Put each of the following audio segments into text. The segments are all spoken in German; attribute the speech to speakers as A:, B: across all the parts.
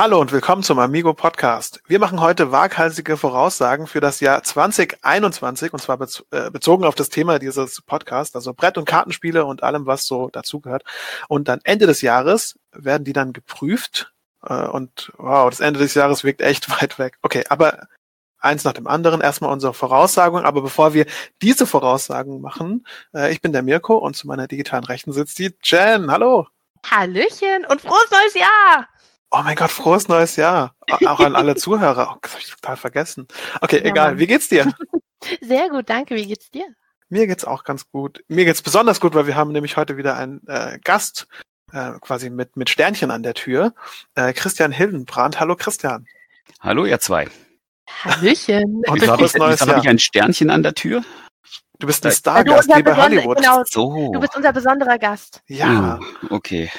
A: Hallo und willkommen zum Amigo Podcast. Wir machen heute waghalsige Voraussagen für das Jahr 2021 und zwar äh, bezogen auf das Thema dieses Podcasts, also Brett- und Kartenspiele und allem, was so dazugehört. Und dann Ende des Jahres werden die dann geprüft äh, und wow, das Ende des Jahres wirkt echt weit weg. Okay, aber eins nach dem anderen. Erstmal unsere Voraussagung, aber bevor wir diese Voraussagen machen, äh, ich bin der Mirko und zu meiner digitalen Rechten sitzt die Jen. Hallo.
B: Hallöchen und frohes neues Jahr!
A: Oh mein Gott, frohes neues Jahr. Auch an alle Zuhörer. Oh, das habe ich total vergessen. Okay, ja, egal. Mann. Wie geht's dir?
B: Sehr gut, danke. Wie geht's dir?
A: Mir geht's auch ganz gut. Mir geht's besonders gut, weil wir haben nämlich heute wieder einen äh, Gast äh, quasi mit, mit Sternchen an der Tür. Äh, Christian Hildenbrand. Hallo Christian.
C: Hallo ihr zwei.
B: Hallöchen.
C: Und wieso habe ich, hab ich ein Sternchen an der Tür?
A: Du bist ein Stargast wie bei Hollywood. Genau,
B: so. Du bist unser besonderer Gast.
A: Ja.
C: Oh, okay.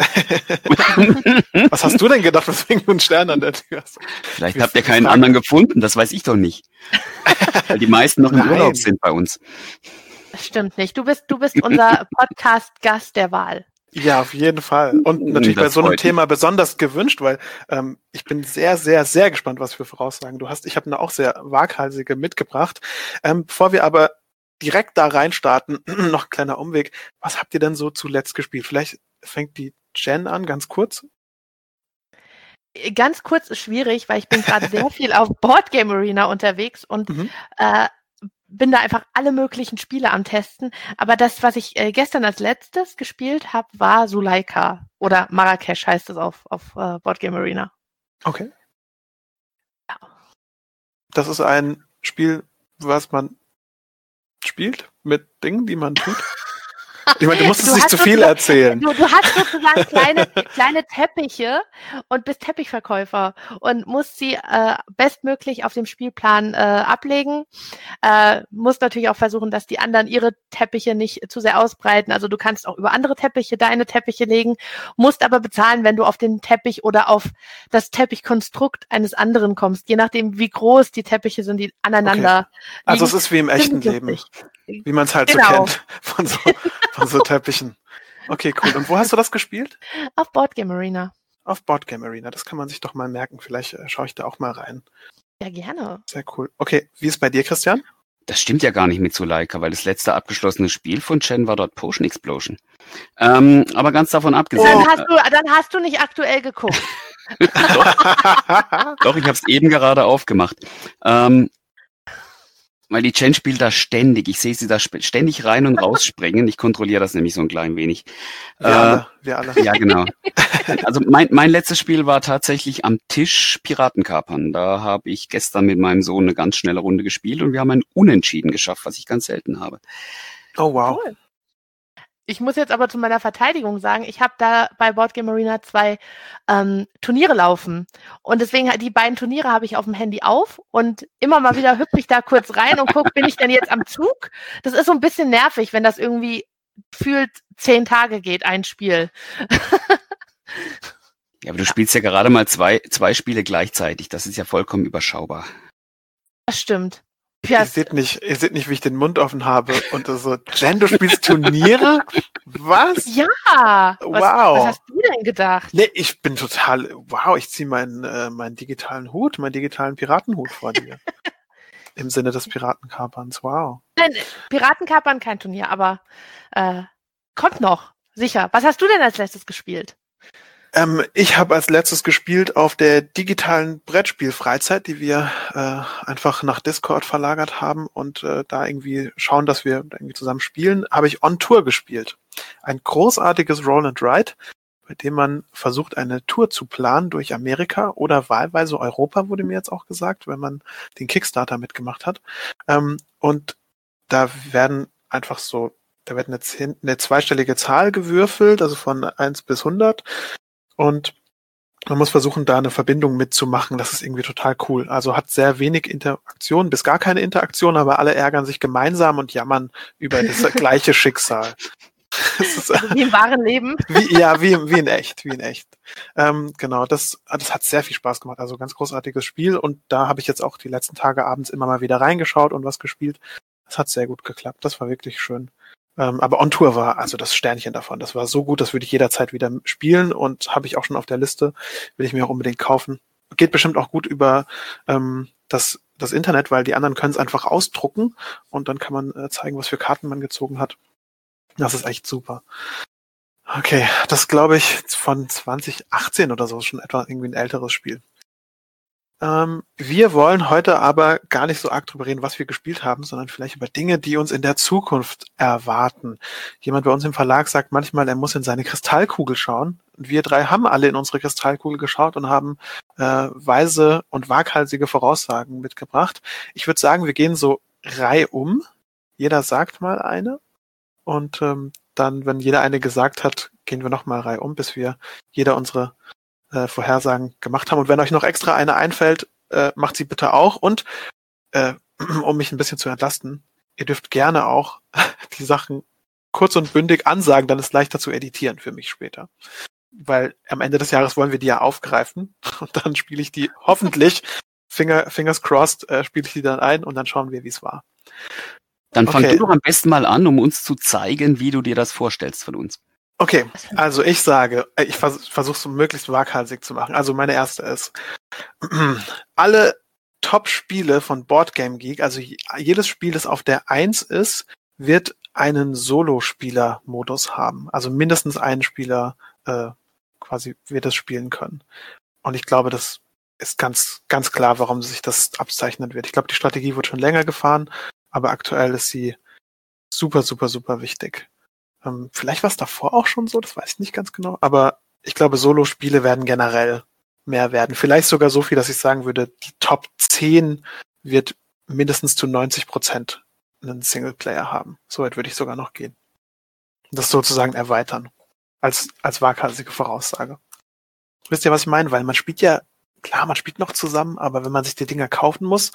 A: Was hast du denn gedacht, weswegen du einen Stern an der Tür hast?
C: Vielleicht habt ihr keinen anderen gefunden, das weiß ich doch nicht. Weil die meisten noch im Nein. Urlaub sind bei uns.
B: Das stimmt nicht. Du bist, du bist unser Podcast-Gast der Wahl.
A: Ja, auf jeden Fall. Und natürlich das bei so einem Thema besonders gewünscht, weil ähm, ich bin sehr, sehr, sehr gespannt, was für Voraussagen du hast. Ich habe eine auch sehr waghalsige mitgebracht. Ähm, bevor wir aber direkt da reinstarten, noch ein kleiner Umweg. Was habt ihr denn so zuletzt gespielt? Vielleicht fängt die Jen an, ganz kurz.
B: Ganz kurz ist schwierig, weil ich bin gerade sehr viel auf Boardgame Arena unterwegs und mhm. äh, bin da einfach alle möglichen Spiele am Testen. Aber das, was ich äh, gestern als letztes gespielt habe, war Suleika oder Marrakesch heißt es auf, auf äh, Boardgame Arena.
A: Okay. Ja. Das ist ein Spiel, was man spielt mit Dingen, die man tut. Ich meine, du musst es nicht zu viel erzählen.
B: Du, du, hast sozusagen kleine, kleine Teppiche und bist Teppichverkäufer und musst sie äh, bestmöglich auf dem Spielplan äh, ablegen. Äh, musst natürlich auch versuchen, dass die anderen ihre Teppiche nicht zu sehr ausbreiten. Also du kannst auch über andere Teppiche deine Teppiche legen, musst aber bezahlen, wenn du auf den Teppich oder auf das Teppichkonstrukt eines anderen kommst, je nachdem, wie groß die Teppiche sind, die aneinander.
A: Okay. Also es ist wie im echten Leben. Wie man es halt genau. so kennt von so, von so Teppichen. Okay, cool. Und wo hast du das gespielt?
B: Auf Boardgame Arena.
A: Auf Boardgame Arena. Das kann man sich doch mal merken. Vielleicht äh, schaue ich da auch mal rein.
B: Ja, gerne.
A: Sehr cool. Okay, wie ist bei dir, Christian?
C: Das stimmt ja gar nicht mit Zuleika, weil das letzte abgeschlossene Spiel von Chen war dort Potion Explosion. Ähm, aber ganz davon abgesehen.
B: Dann hast du, dann hast du nicht aktuell geguckt.
C: doch, doch, ich habe es eben gerade aufgemacht. Ähm, weil die Chen spielt da ständig. Ich sehe sie da ständig rein und rausspringen. Ich kontrolliere das nämlich so ein klein wenig.
A: Wir äh, alle, wir alle.
C: Ja, genau. Also mein, mein letztes Spiel war tatsächlich am Tisch Piratenkapern. Da habe ich gestern mit meinem Sohn eine ganz schnelle Runde gespielt und wir haben ein Unentschieden geschafft, was ich ganz selten habe.
A: Oh wow.
B: Cool. Ich muss jetzt aber zu meiner Verteidigung sagen, ich habe da bei Boardgame Arena zwei ähm, Turniere laufen. Und deswegen, die beiden Turniere habe ich auf dem Handy auf und immer mal wieder hüpfe ich da kurz rein und gucke, bin ich denn jetzt am Zug? Das ist so ein bisschen nervig, wenn das irgendwie fühlt zehn Tage geht, ein Spiel.
C: ja, aber du spielst ja gerade mal zwei, zwei Spiele gleichzeitig. Das ist ja vollkommen überschaubar.
B: Das stimmt.
A: Ihr seht nicht, ihr seht nicht, wie ich den Mund offen habe und so, Jen, du spielst Turniere? Was?
B: Ja.
A: Wow. Was,
B: hast du denn gedacht?
A: Nee, ich bin total, wow, ich ziehe meinen, äh, meinen digitalen Hut, meinen digitalen Piratenhut vor dir. Im Sinne des Piratenkaperns, wow.
B: Nein, Piratenkapern kein Turnier, aber äh, kommt noch, sicher. Was hast du denn als letztes gespielt?
A: Ähm, ich habe als letztes gespielt auf der digitalen Brettspielfreizeit, die wir äh, einfach nach Discord verlagert haben und äh, da irgendwie schauen, dass wir irgendwie zusammen spielen, habe ich On Tour gespielt. Ein großartiges Roll and Ride, bei dem man versucht, eine Tour zu planen durch Amerika oder wahlweise Europa, wurde mir jetzt auch gesagt, wenn man den Kickstarter mitgemacht hat. Ähm, und da werden einfach so da wird eine, eine zweistellige Zahl gewürfelt, also von eins bis hundert und man muss versuchen, da eine Verbindung mitzumachen. Das ist irgendwie total cool. Also hat sehr wenig Interaktion, bis gar keine Interaktion, aber alle ärgern sich gemeinsam und jammern über das gleiche Schicksal.
B: Ist, also wie im wahren Leben.
A: Wie, ja, wie, wie in echt, wie in echt. Ähm, genau, das, das hat sehr viel Spaß gemacht. Also ganz großartiges Spiel und da habe ich jetzt auch die letzten Tage abends immer mal wieder reingeschaut und was gespielt. Das hat sehr gut geklappt. Das war wirklich schön. Ähm, aber On Tour war also das Sternchen davon. Das war so gut, das würde ich jederzeit wieder spielen und habe ich auch schon auf der Liste. Will ich mir auch unbedingt kaufen. Geht bestimmt auch gut über ähm, das, das Internet, weil die anderen können es einfach ausdrucken und dann kann man äh, zeigen, was für Karten man gezogen hat. Das ist echt super. Okay, das glaube ich von 2018 oder so, schon etwa irgendwie ein älteres Spiel. Ähm, wir wollen heute aber gar nicht so arg drüber reden, was wir gespielt haben, sondern vielleicht über Dinge, die uns in der Zukunft erwarten. Jemand bei uns im Verlag sagt manchmal, er muss in seine Kristallkugel schauen. Wir drei haben alle in unsere Kristallkugel geschaut und haben äh, weise und waghalsige Voraussagen mitgebracht. Ich würde sagen, wir gehen so reihum. Jeder sagt mal eine. Und ähm, dann, wenn jeder eine gesagt hat, gehen wir nochmal reihum, bis wir jeder unsere äh, Vorhersagen gemacht haben. Und wenn euch noch extra eine einfällt, äh, macht sie bitte auch. Und äh, um mich ein bisschen zu entlasten, ihr dürft gerne auch die Sachen kurz und bündig ansagen, dann ist leichter zu editieren für mich später. Weil am Ende des Jahres wollen wir die ja aufgreifen und dann spiele ich die hoffentlich, Finger, fingers crossed, äh, spiele ich die dann ein und dann schauen wir, wie es war.
C: Dann fang okay. du doch am besten mal an, um uns zu zeigen, wie du dir das vorstellst von uns.
A: Okay, also ich sage, äh, ich vers versuche es möglichst waghalsig zu machen. Also meine erste ist, alle Top-Spiele von Boardgame Geek, also jedes Spiel, das auf der Eins ist, wird einen Solo-Spieler-Modus haben. Also mindestens einen Spieler äh, quasi wird es spielen können. Und ich glaube, das ist ganz, ganz klar, warum sich das abzeichnen wird. Ich glaube, die Strategie wird schon länger gefahren, aber aktuell ist sie super, super, super wichtig. Ähm, vielleicht war es davor auch schon so, das weiß ich nicht ganz genau. Aber ich glaube, Solo-Spiele werden generell mehr werden. Vielleicht sogar so viel, dass ich sagen würde, die Top 10 wird mindestens zu 90 Prozent einen Singleplayer haben. So weit würde ich sogar noch gehen. Das sozusagen erweitern. Als, als waghalsige Voraussage. Wisst ihr, was ich meine? Weil man spielt ja, klar, man spielt noch zusammen, aber wenn man sich die Dinger kaufen muss,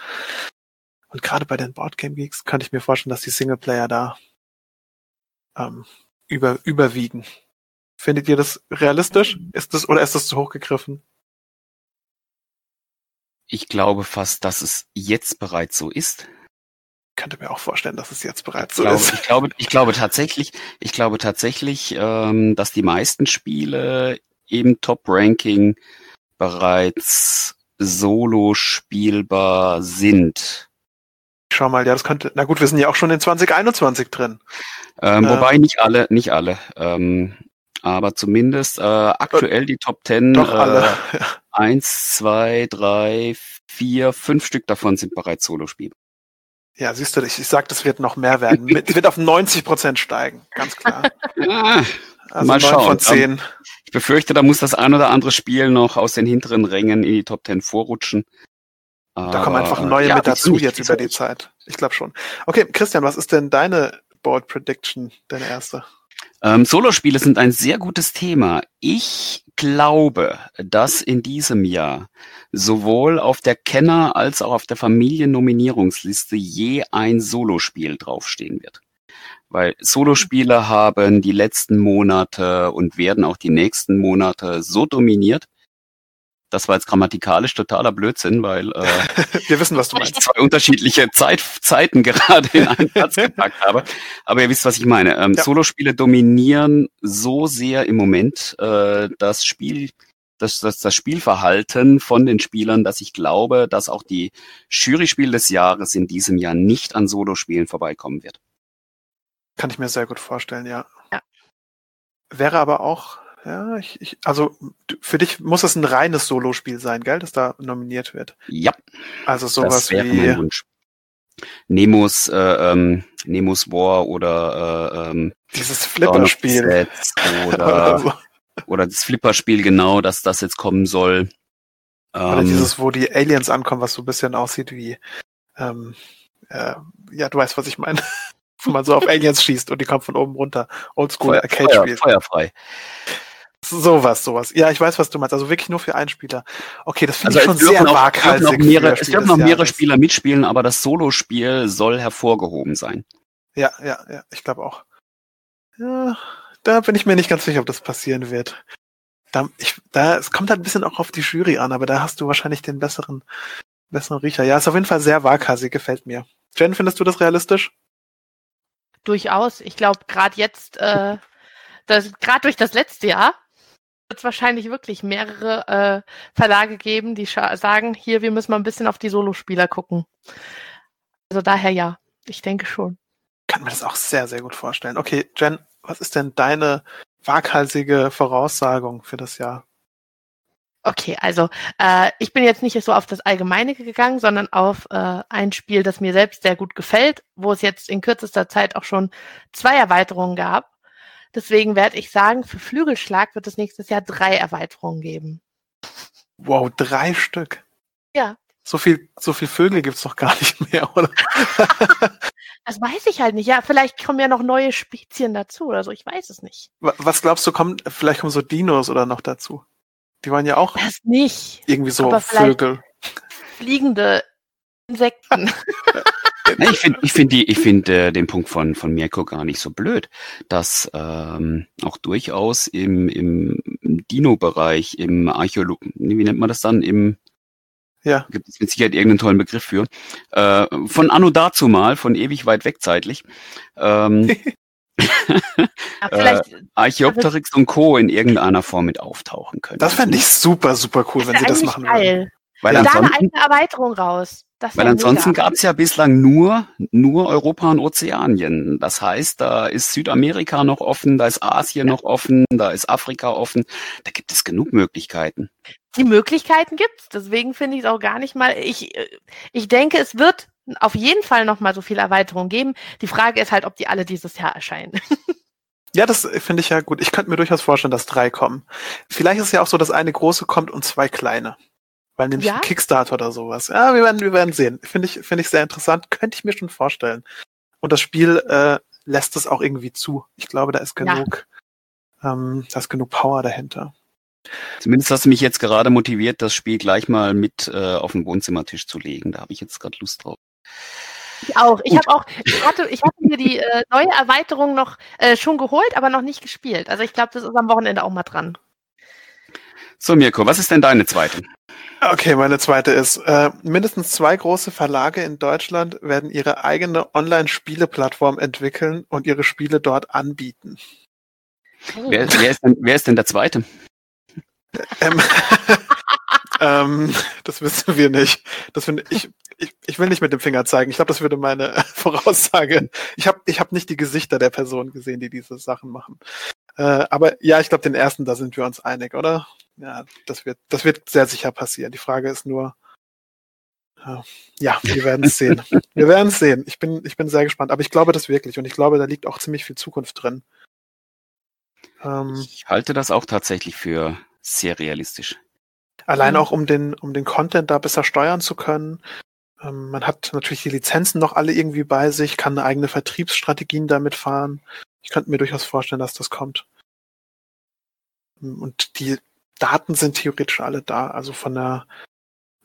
A: und gerade bei den Boardgame Geeks könnte ich mir vorstellen, dass die Singleplayer da ähm, über, überwiegen. Findet ihr das realistisch? Ist das oder ist das zu hoch gegriffen?
C: Ich glaube fast, dass es jetzt bereits so ist.
A: Ich könnte mir auch vorstellen, dass es jetzt bereits
C: ich
A: so
C: glaube,
A: ist.
C: Ich glaube, ich glaube tatsächlich, ich glaube tatsächlich, ähm, dass die meisten Spiele im Top-Ranking bereits solo spielbar sind.
A: Schau mal, ja, das könnte, na gut, wir sind ja auch schon in 2021 drin.
C: Ähm, äh, wobei nicht alle, nicht alle. Ähm, aber zumindest äh, aktuell die Top 10.
A: Doch alle.
C: Äh, eins, zwei, drei, vier, fünf Stück davon sind bereits Solospiele.
A: Ja, siehst du, ich, ich sag, das wird noch mehr werden. Es wird auf 90 Prozent steigen, ganz klar.
C: Ja, also mal schauen.
A: von 10.
C: Ähm, ich befürchte, da muss das ein oder andere Spiel noch aus den hinteren Rängen in die Top 10 vorrutschen.
A: Da kommen einfach neue ja, mit dazu jetzt über die Zeit. Ich glaube schon. Okay, Christian, was ist denn deine Board Prediction, deine erste?
C: Ähm, Solospiele sind ein sehr gutes Thema. Ich glaube, dass in diesem Jahr sowohl auf der Kenner- als auch auf der Familiennominierungsliste je ein Solospiel draufstehen wird. Weil Solospiele haben die letzten Monate und werden auch die nächsten Monate so dominiert, das war jetzt grammatikalisch totaler Blödsinn, weil äh,
A: wir wissen, was du meinst.
C: Ich zwei unterschiedliche Zeit, Zeiten gerade in einen Platz gepackt habe. Aber ihr wisst, was ich meine. Ähm, ja. Solospiele dominieren so sehr im Moment äh, das Spiel, das, das, das Spielverhalten von den Spielern, dass ich glaube, dass auch die Jury-Spiel des Jahres in diesem Jahr nicht an Solospielen vorbeikommen wird.
A: Kann ich mir sehr gut vorstellen, ja. ja. Wäre aber auch ja, ich, ich, also für dich muss es ein reines Solospiel sein, gell, das da nominiert wird.
C: Ja.
A: Also sowas
C: wie. Nemos, äh, ähm, Nemos War oder äh, ähm,
A: dieses Flipperspiel
C: oder, so. oder das Flipperspiel genau, dass das jetzt kommen soll.
A: Oder ähm, dieses, wo die Aliens ankommen, was so ein bisschen aussieht wie ähm, äh, ja, du weißt, was ich meine. wo man so auf Aliens schießt und die kommen von oben runter. Oldschool Arcade-Spiel.
C: Feuer, feuerfrei.
A: Sowas, sowas. Ja, ich weiß, was du meinst. Also wirklich nur für einen Spieler. Okay, das finde also ich schon sehr
C: auch, waghalsig. Es mehrere, es dürfen noch mehrere Spieler mitspielen, aber das Solospiel soll hervorgehoben sein.
A: Ja, ja, ja, ich glaube auch. Ja, da bin ich mir nicht ganz sicher, ob das passieren wird. Da, ich, da, es kommt halt ein bisschen auch auf die Jury an, aber da hast du wahrscheinlich den besseren, besseren Riecher. Ja, ist auf jeden Fall sehr waghalsig, gefällt mir. Jen, findest du das realistisch?
B: durchaus. Ich glaube, gerade jetzt, äh, gerade durch das letzte Jahr, wird es wahrscheinlich wirklich mehrere äh, Verlage geben, die sagen, hier, wir müssen mal ein bisschen auf die Solospieler gucken. Also daher ja, ich denke schon.
A: Kann mir das auch sehr, sehr gut vorstellen. Okay, Jen, was ist denn deine waghalsige Voraussagung für das Jahr?
B: Okay, also äh, ich bin jetzt nicht so auf das Allgemeine gegangen, sondern auf äh, ein Spiel, das mir selbst sehr gut gefällt, wo es jetzt in kürzester Zeit auch schon zwei Erweiterungen gab. Deswegen werde ich sagen, für Flügelschlag wird es nächstes Jahr drei Erweiterungen geben.
A: Wow, drei Stück.
B: Ja.
A: So viel, so viel Vögel gibt's doch gar nicht mehr, oder?
B: das weiß ich halt nicht. Ja, vielleicht kommen ja noch neue Spezien dazu oder so. Ich weiß es nicht.
A: Was glaubst du, kommen, vielleicht kommen so Dinos oder noch dazu? Die waren ja auch
B: das nicht.
A: irgendwie so Vögel.
B: Fliegende Insekten.
C: ich finde ich find die, ich finde äh, den Punkt von, von Mirko gar nicht so blöd, dass ähm, auch durchaus im, im Dino-Bereich, im Archäolog, wie nennt man das dann, im ja. Gibt es mit Sicherheit irgendeinen tollen Begriff für. Äh, von Anno dazu mal, von ewig weit weg zeitlich. Ähm, äh, Archaeopteryx und Co. in irgendeiner Form mit auftauchen können.
A: Das fände ich super, super cool, wenn sie das machen geil. würden.
B: Weil da eine eigene Erweiterung raus.
C: weil ansonsten gab es ja bislang nur, nur Europa und Ozeanien. Das heißt, da ist Südamerika noch offen, da ist Asien ja. noch offen, da ist Afrika offen. Da gibt es genug Möglichkeiten.
B: Die Möglichkeiten gibt's. Deswegen finde ich es auch gar nicht mal. Ich, äh, ich denke, es wird auf jeden Fall noch mal so viel Erweiterung geben. Die Frage ist halt, ob die alle dieses Jahr erscheinen.
A: Ja, das finde ich ja gut. Ich könnte mir durchaus vorstellen, dass drei kommen. Vielleicht ist es ja auch so, dass eine große kommt und zwei kleine. Weil nämlich ja? ein Kickstarter oder sowas. Ja, wir werden, wir werden sehen. Finde ich, finde ich sehr interessant. Könnte ich mir schon vorstellen. Und das Spiel äh, lässt es auch irgendwie zu. Ich glaube, da ist genug, ja. ähm, da ist genug Power dahinter.
C: Zumindest hast du mich jetzt gerade motiviert, das Spiel gleich mal mit äh, auf den Wohnzimmertisch zu legen. Da habe ich jetzt gerade Lust drauf.
B: Ich auch. Ich habe auch, ich hatte, ich hatte mir die äh, neue Erweiterung noch äh, schon geholt, aber noch nicht gespielt. Also ich glaube, das ist am Wochenende auch mal dran.
C: So, Mirko, was ist denn deine zweite?
A: Okay, meine zweite ist, äh, mindestens zwei große Verlage in Deutschland werden ihre eigene Online-Spieleplattform entwickeln und ihre Spiele dort anbieten.
C: Oh. Wer, wer, ist denn, wer ist denn der zweite?
A: Ähm, ähm, das wissen wir nicht. Das finde ich, ich, ich will nicht mit dem Finger zeigen. Ich glaube, das würde meine Voraussage. Ich habe ich hab nicht die Gesichter der Personen gesehen, die diese Sachen machen. Äh, aber ja, ich glaube, den ersten, da sind wir uns einig, oder? Ja, das wird, das wird sehr sicher passieren. Die Frage ist nur, äh, ja, wir werden es sehen. Wir werden es sehen. Ich bin, ich bin sehr gespannt. Aber ich glaube das wirklich und ich glaube, da liegt auch ziemlich viel Zukunft drin.
C: Ähm, ich halte das auch tatsächlich für sehr realistisch.
A: Allein mhm. auch um den, um den Content da besser steuern zu können. Ähm, man hat natürlich die Lizenzen noch alle irgendwie bei sich, kann eigene Vertriebsstrategien damit fahren. Ich könnte mir durchaus vorstellen, dass das kommt. Und die Daten sind theoretisch alle da. Also von der,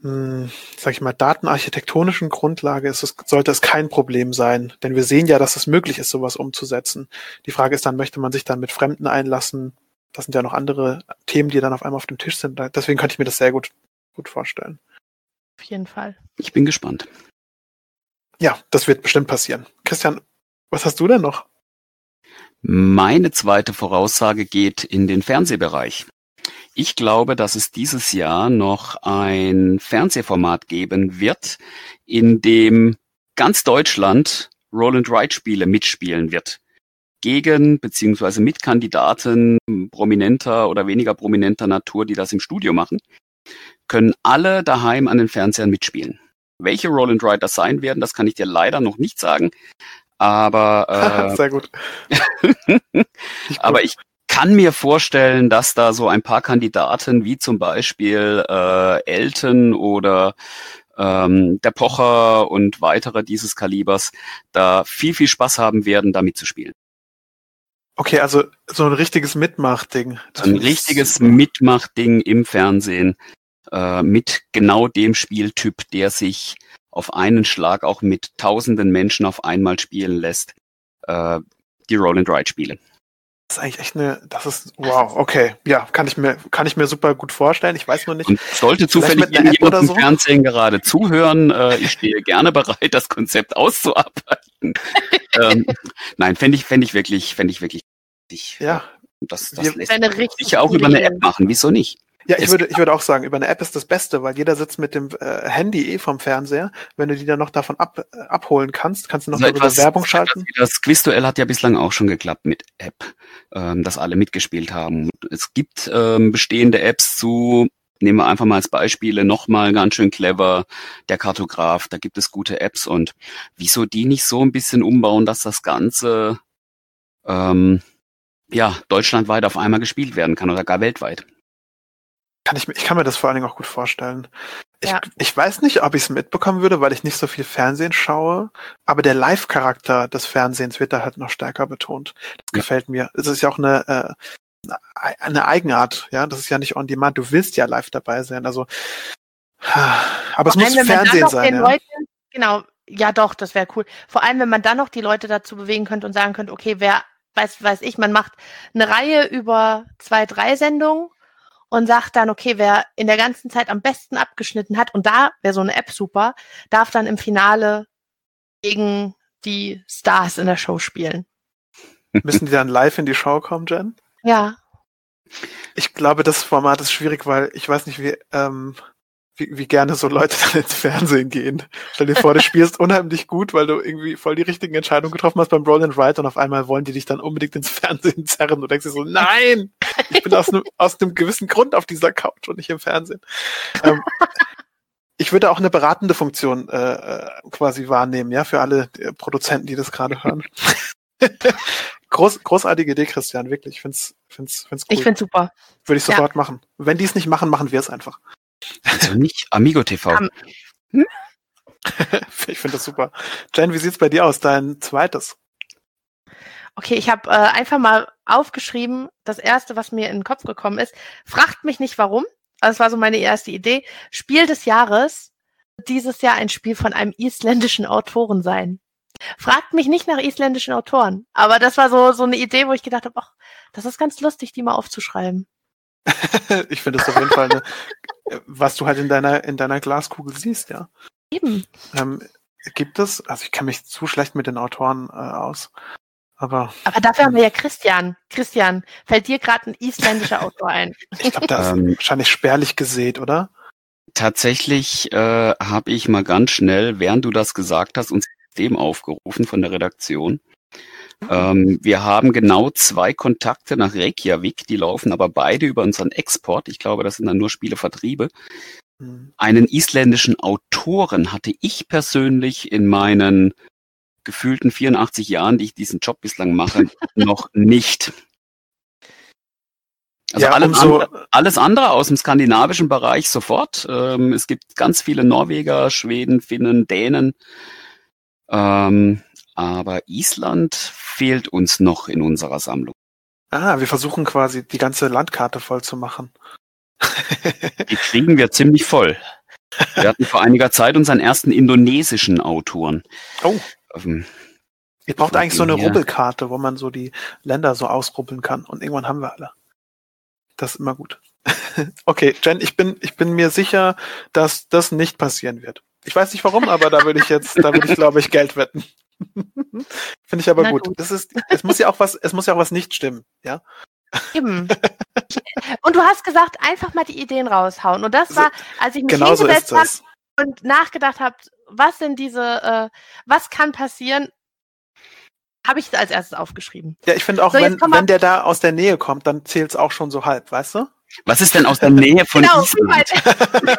A: hm, sag ich mal, datenarchitektonischen Grundlage ist es, sollte es kein Problem sein. Denn wir sehen ja, dass es möglich ist, sowas umzusetzen. Die Frage ist dann, möchte man sich dann mit Fremden einlassen? Das sind ja noch andere Themen, die dann auf einmal auf dem Tisch sind. Deswegen könnte ich mir das sehr gut, gut vorstellen.
B: Auf jeden Fall.
C: Ich bin gespannt.
A: Ja, das wird bestimmt passieren. Christian, was hast du denn noch?
C: Meine zweite Voraussage geht in den Fernsehbereich. Ich glaube, dass es dieses Jahr noch ein Fernsehformat geben wird, in dem ganz Deutschland Roland Wright Spiele mitspielen wird. Gegen beziehungsweise mit Kandidaten prominenter oder weniger prominenter Natur, die das im Studio machen können alle daheim an den Fernsehern mitspielen. Welche Roland Wright das sein werden, das kann ich dir leider noch nicht sagen. Aber
A: äh, sehr gut.
C: aber ich kann mir vorstellen, dass da so ein paar Kandidaten wie zum Beispiel äh, Elton oder ähm, der Pocher und weitere dieses Kalibers da viel, viel Spaß haben werden, da mitzuspielen.
A: Okay, also so ein richtiges Mitmachding.
C: Ein richtiges Mitmachding im Fernsehen äh, mit genau dem Spieltyp, der sich auf einen Schlag auch mit tausenden Menschen auf einmal spielen lässt, äh, die Roll and Ride Spiele.
A: Das ist eigentlich echt eine, das ist, wow, okay. Ja, kann ich mir, kann ich mir super gut vorstellen. Ich weiß nur nicht.
C: Und sollte zufällig jemand im so? Fernsehen gerade zuhören, äh, ich stehe gerne bereit, das Konzept auszuarbeiten. ähm, nein, fände ich, fände ich wirklich, fände ich wirklich,
A: ja.
C: Das, das lässt sich auch über eine App machen. Wieso nicht?
A: Ja, ich würde, ich würde auch sagen, über eine App ist das Beste, weil jeder sitzt mit dem äh, Handy eh vom Fernseher. Wenn du die dann noch davon ab, äh, abholen kannst, kannst du noch so darüber etwas, Werbung schalten.
C: Das Quizduell hat ja bislang auch schon geklappt mit App, ähm, dass alle mitgespielt haben. Es gibt ähm, bestehende Apps zu, nehmen wir einfach mal als Beispiele, nochmal ganz schön clever, der Kartograf, da gibt es gute Apps und wieso die nicht so ein bisschen umbauen, dass das Ganze ähm, ja, deutschlandweit auf einmal gespielt werden kann oder gar weltweit.
A: Kann ich, ich kann mir das vor allen Dingen auch gut vorstellen. Ich, ja. ich weiß nicht, ob ich es mitbekommen würde, weil ich nicht so viel Fernsehen schaue, aber der Live-Charakter des Fernsehens wird da halt noch stärker betont. Das ja. gefällt mir. Es ist ja auch eine, äh, eine Eigenart, ja. Das ist ja nicht on demand. Du willst ja live dabei sein. Also, aber es muss Fernsehen sein. Ja.
B: Leuten, genau, ja doch, das wäre cool. Vor allem, wenn man dann noch die Leute dazu bewegen könnte und sagen könnte, okay, wer weiß, weiß ich, man macht eine Reihe über zwei, drei Sendungen und sagt dann, okay, wer in der ganzen Zeit am besten abgeschnitten hat, und da wäre so eine App super, darf dann im Finale gegen die Stars in der Show spielen.
A: Müssen die dann live in die Show kommen, Jen?
B: Ja.
A: Ich glaube, das Format ist schwierig, weil ich weiß nicht, wie, ähm, wie, wie gerne so Leute dann ins Fernsehen gehen. Stell dir vor, du spielst unheimlich gut, weil du irgendwie voll die richtigen Entscheidungen getroffen hast beim Roll and Ride und auf einmal wollen die dich dann unbedingt ins Fernsehen zerren. Du denkst dir so, nein, ich bin aus einem, aus einem gewissen Grund auf dieser Couch und nicht im Fernsehen. Ähm, ich würde auch eine beratende Funktion äh, äh quasi wahrnehmen, ja, für alle äh, Produzenten, die das gerade hören. Groß, großartige Idee, Christian, wirklich. Ich find's, find's, find's
B: cool. Ich find's super.
A: Würde ich sofort ja. machen. Wenn die es nicht machen, machen wir es einfach.
C: Also nicht Amigo TV. Um, hm?
A: ich finde das super. Jen, wie sieht's bei dir aus? Dein zweites?
B: Okay, ich habe äh, einfach mal aufgeschrieben, das erste, was mir in den Kopf gekommen ist. Fragt mich nicht warum. Das war so meine erste Idee. Spiel des Jahres dieses Jahr ein Spiel von einem isländischen Autoren sein. Fragt mich nicht nach isländischen Autoren, aber das war so so eine Idee, wo ich gedacht habe, ach, das ist ganz lustig, die mal aufzuschreiben.
A: ich finde es auf jeden Fall eine, was du halt in deiner, in deiner Glaskugel siehst, ja.
B: Eben.
A: Ähm, gibt es, also ich kenne mich zu schlecht mit den Autoren äh, aus, aber.
B: Aber dafür haben wir ja Christian. Christian, fällt dir gerade ein isländischer Autor ein?
A: Ich glaube, da ist ähm, wahrscheinlich spärlich gesät, oder?
C: Tatsächlich äh, habe ich mal ganz schnell, während du das gesagt hast, uns dem aufgerufen von der Redaktion. Ähm, wir haben genau zwei Kontakte nach Reykjavik, die laufen aber beide über unseren Export. Ich glaube, das sind dann nur Spielevertriebe. Mhm. Einen isländischen Autoren hatte ich persönlich in meinen gefühlten 84 Jahren, die ich diesen Job bislang mache, noch nicht. Also ja, alles, so andere, alles andere aus dem skandinavischen Bereich sofort. Ähm, es gibt ganz viele Norweger, Schweden, Finnen, Dänen. Ähm, aber Island fehlt uns noch in unserer Sammlung.
A: Ah, wir versuchen quasi die ganze Landkarte voll zu machen.
C: die kriegen wir ziemlich voll. Wir hatten vor einiger Zeit unseren ersten indonesischen Autoren.
A: Oh. Ähm, Ihr braucht eigentlich so eine hier. Rubbelkarte, wo man so die Länder so ausrubbeln kann und irgendwann haben wir alle. Das ist immer gut. okay, Jen, ich bin, ich bin mir sicher, dass das nicht passieren wird. Ich weiß nicht warum, aber da würde ich jetzt, da würde ich glaube ich Geld wetten. Finde ich aber gut. gut. Das ist, es muss ja auch was, es muss ja auch was nicht stimmen, ja.
B: Eben. Und du hast gesagt, einfach mal die Ideen raushauen. Und das war, als ich mich genau hingesetzt so habe und nachgedacht habe, was sind diese, äh, was kann passieren, habe ich als erstes aufgeschrieben.
A: Ja, ich finde auch, so, wenn, wenn der da aus der Nähe kommt, dann zählt es auch schon so halb, weißt du?
C: Was ist denn aus der Nähe von genau, Island?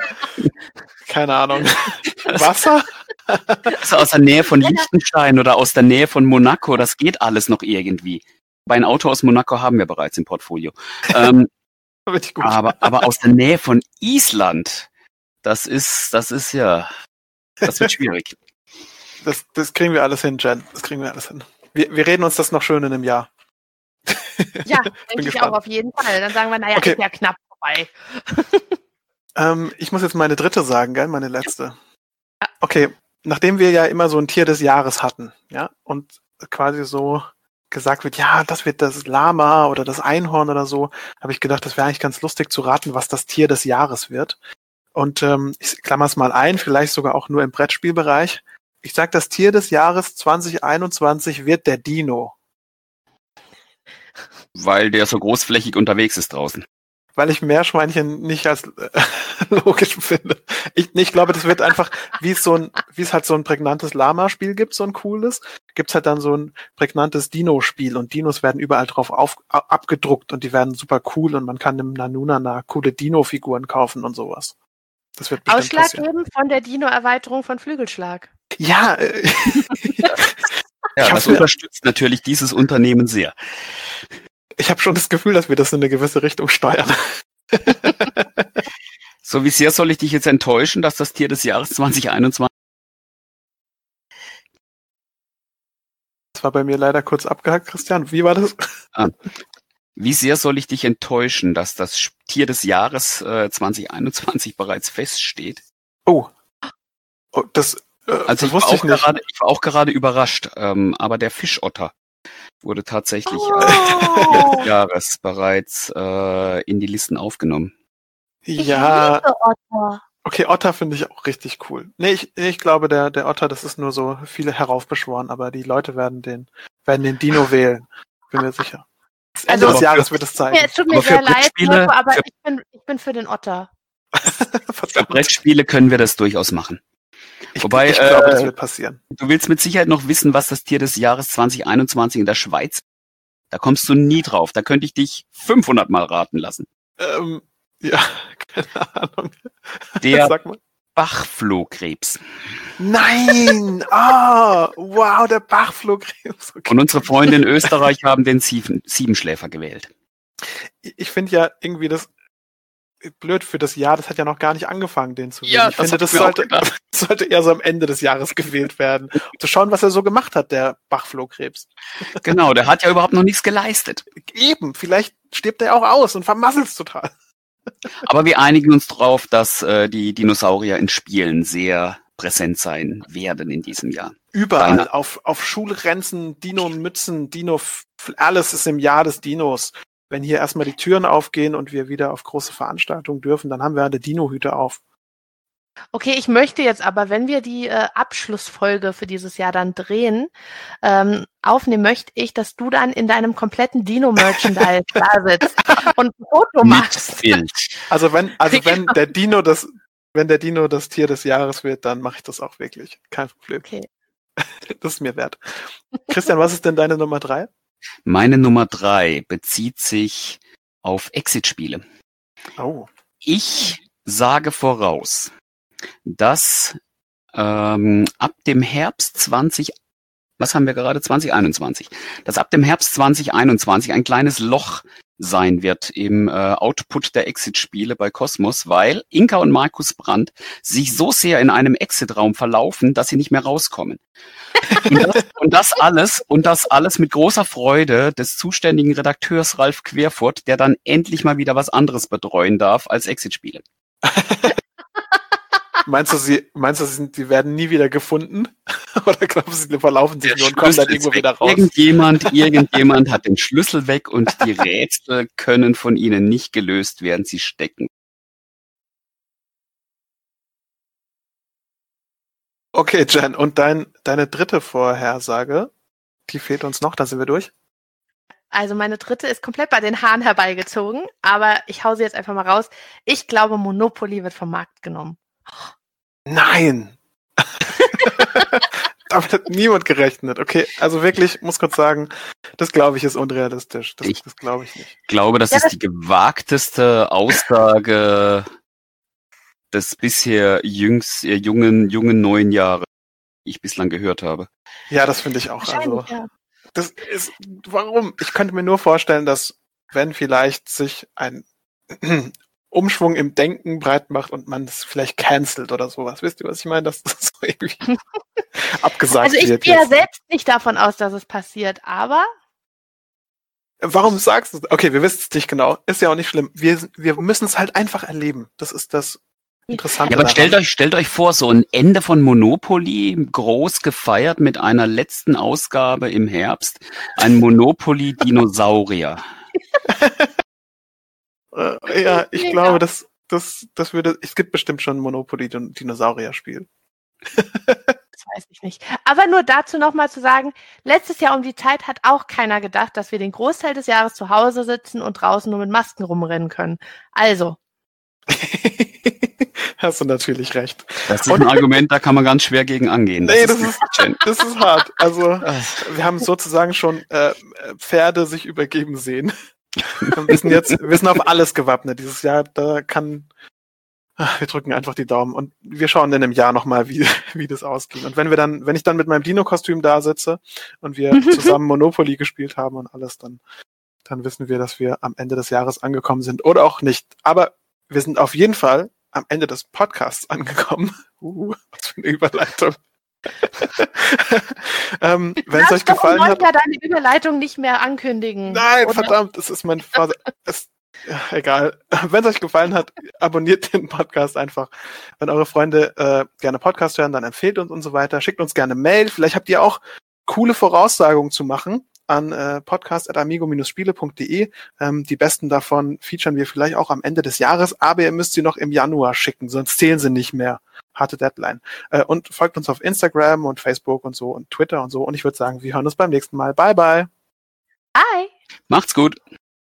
A: Keine Ahnung. Wasser?
C: Also aus der Nähe von Liechtenstein oder aus der Nähe von Monaco, das geht alles noch irgendwie. Bei ein Auto aus Monaco haben wir bereits im Portfolio. Ähm, aber, aber aus der Nähe von Island, das ist, das ist ja, das wird schwierig.
A: Das, das kriegen wir alles hin, Jen. Das kriegen wir alles hin. Wir, wir reden uns das noch schön in einem Jahr.
B: Ja, denke ich auch auf jeden Fall. Dann sagen wir, naja, okay. ist ja knapp vorbei.
A: ähm, ich muss jetzt meine dritte sagen, gell? Meine letzte. Okay, nachdem wir ja immer so ein Tier des Jahres hatten, ja, und quasi so gesagt wird, ja, das wird das Lama oder das Einhorn oder so, habe ich gedacht, das wäre eigentlich ganz lustig zu raten, was das Tier des Jahres wird. Und ähm, ich klammer es mal ein, vielleicht sogar auch nur im Brettspielbereich. Ich sag, das Tier des Jahres 2021 wird der Dino.
C: Weil der so großflächig unterwegs ist draußen.
A: Weil ich Meerschweinchen nicht als äh, logisch finde. Ich, ich glaube, das wird einfach, wie es so ein, wie es halt so ein prägnantes Lama-Spiel gibt, so ein cooles, gibt's halt dann so ein prägnantes Dino-Spiel und Dinos werden überall drauf auf, abgedruckt und die werden super cool und man kann im Nanunana coole Dino-Figuren kaufen und sowas.
B: Das wird Ausschlaggebend von der Dino-Erweiterung von Flügelschlag.
A: Ja, äh,
C: ja, das unterstützt natürlich dieses Unternehmen sehr.
A: Ich habe schon das Gefühl, dass wir das in eine gewisse Richtung steuern.
C: so wie sehr soll ich dich jetzt enttäuschen, dass das Tier des Jahres 2021
A: Das war bei mir leider kurz abgehackt, Christian. Wie war das? Ah.
C: Wie sehr soll ich dich enttäuschen, dass das Tier des Jahres äh, 2021 bereits feststeht?
A: Oh. oh das,
C: äh, also das ich, war ich, gerade, ich war auch gerade überrascht, ähm, aber der Fischotter wurde tatsächlich oh. als des Jahres bereits äh, in die Listen aufgenommen.
A: Ja. Okay, Otter finde ich auch richtig cool. Nee, ich, ich glaube, der, der Otter, das ist nur so viele heraufbeschworen, aber die Leute werden den, werden den Dino wählen. Bin mir sicher. Das Ende also, des Jahres wird es zeigen.
B: Ja, es tut mir sehr leid, Mirko, aber ich bin, ich bin für den Otter.
C: für Brettspiele können wir das durchaus machen.
A: Ich, Wobei, ich glaube, äh, das wird passieren.
C: Du willst mit Sicherheit noch wissen, was das Tier des Jahres 2021 in der Schweiz ist. Da kommst du nie drauf. Da könnte ich dich 500 Mal raten lassen.
A: Ähm, ja, keine Ahnung.
C: Der Bachflohkrebs.
A: Nein! Ah, oh, wow, der Bachflohkrebs.
C: Okay. Und unsere Freunde in Österreich haben den Sieben, Siebenschläfer gewählt.
A: Ich finde ja irgendwie das blöd für das Jahr, das hat ja noch gar nicht angefangen, den zu wählen.
C: Ja,
A: ich finde, das sollte, sollte eher so am Ende des Jahres gewählt werden. Um zu schauen, was er so gemacht hat, der Bachflohkrebs.
C: Genau, der hat ja überhaupt noch nichts geleistet.
A: Eben, vielleicht stirbt er auch aus und vermasselt es total.
C: Aber wir einigen uns darauf, dass äh, die Dinosaurier in Spielen sehr präsent sein werden in diesem Jahr.
A: Überall, Deine. auf, auf Schulrenzen, Dino-Mützen, Dino, alles ist im Jahr des Dinos. Wenn hier erstmal die Türen aufgehen und wir wieder auf große Veranstaltungen dürfen, dann haben wir eine Dino-Hüte auf.
B: Okay, ich möchte jetzt aber, wenn wir die äh, Abschlussfolge für dieses Jahr dann drehen, ähm, aufnehmen, möchte ich, dass du dann in deinem kompletten Dino-Merchandise da sitzt und ein Foto machst.
A: Also wenn, also wenn der Dino das, wenn der Dino das Tier des Jahres wird, dann mache ich das auch wirklich. Kein Problem. Okay. Das ist mir wert. Christian, was ist denn deine Nummer drei?
C: Meine Nummer drei bezieht sich auf Exit-Spiele.
A: Oh.
C: Ich sage voraus, dass ähm, ab dem Herbst 20, was haben wir gerade, 2021, dass ab dem Herbst 2021 ein kleines Loch sein wird im äh, Output der Exit-Spiele bei Cosmos, weil Inka und Markus Brandt sich so sehr in einem Exit-Raum verlaufen, dass sie nicht mehr rauskommen. und, das, und das alles, und das alles mit großer Freude des zuständigen Redakteurs Ralf Querfurt, der dann endlich mal wieder was anderes betreuen darf als Exit-Spiele.
A: Meinst du, sie, meinst du, sie, sind, sie werden nie wieder gefunden? Oder glaubst du, sie verlaufen sich nur und kommen dann irgendwo wieder raus?
C: Irgendjemand, irgendjemand hat den Schlüssel weg und die Rätsel können von ihnen nicht gelöst werden. Sie stecken.
A: Okay, Jen, und dein, deine dritte Vorhersage, die fehlt uns noch, da sind wir durch.
B: Also meine dritte ist komplett bei den Haaren herbeigezogen, aber ich hau sie jetzt einfach mal raus. Ich glaube, Monopoly wird vom Markt genommen.
A: Nein! Damit hat niemand gerechnet. Okay, also wirklich, muss kurz sagen, das glaube ich ist unrealistisch. Das,
C: ich
A: das glaube ich nicht.
C: glaube, das ja, ist das die gewagteste Aussage des bisher jüngst, äh, jungen, jungen neun Jahre, die ich bislang gehört habe.
A: Ja, das finde ich auch. Also, ja. das ist, warum? Ich könnte mir nur vorstellen, dass wenn vielleicht sich ein Umschwung im Denken breit macht und man es vielleicht cancelt oder sowas. Wisst ihr, was ich meine? Dass das so irgendwie abgesagt
B: wird. Also ich gehe ja selbst nicht davon aus, dass es passiert, aber
A: Warum sagst du? Okay, wir wissen es nicht genau. Ist ja auch nicht schlimm. Wir, wir müssen es halt einfach erleben. Das ist das Interessant.
C: Ja, aber stellt euch, stellt euch vor, so ein Ende von Monopoly, groß gefeiert mit einer letzten Ausgabe im Herbst, ein Monopoly-Dinosaurier.
A: äh, ja, ich ja. glaube, das, das, das würde, es gibt bestimmt schon ein Monopoly-Dinosaurier-Spiel.
B: das weiß ich nicht. Aber nur dazu nochmal zu sagen, letztes Jahr um die Zeit hat auch keiner gedacht, dass wir den Großteil des Jahres zu Hause sitzen und draußen nur mit Masken rumrennen können. Also.
A: Hast du natürlich recht.
C: Das ist ein Argument, da kann man ganz schwer gegen angehen.
A: Das nee, das ist, das ist hart. Also, wir haben sozusagen schon äh, Pferde sich übergeben sehen. Wir sind jetzt, wir sind auf alles gewappnet dieses Jahr. Da kann, ach, wir drücken einfach die Daumen und wir schauen in einem Jahr nochmal, wie, wie das ausgeht. Und wenn wir dann, wenn ich dann mit meinem Dino-Kostüm da sitze und wir zusammen Monopoly gespielt haben und alles, dann, dann wissen wir, dass wir am Ende des Jahres angekommen sind oder auch nicht. Aber wir sind auf jeden Fall am Ende des Podcasts angekommen. Uh, was für eine Überleitung. ähm, wenn es euch gefallen hat.
B: ja deine Überleitung nicht mehr ankündigen.
A: Nein, oder? verdammt, das ist mein Phase. es, egal. Wenn es euch gefallen hat, abonniert den Podcast einfach. Wenn eure Freunde äh, gerne Podcast hören, dann empfehlt uns und so weiter. Schickt uns gerne Mail. Vielleicht habt ihr auch coole Voraussagungen zu machen an äh, podcast.amigo-spiele.de. Ähm, die besten davon featuren wir vielleicht auch am Ende des Jahres, aber ihr müsst sie noch im Januar schicken, sonst zählen sie nicht mehr. Harte Deadline. Äh, und folgt uns auf Instagram und Facebook und so und Twitter und so. Und ich würde sagen, wir hören uns beim nächsten Mal. Bye, bye.
B: Bye.
C: Macht's gut.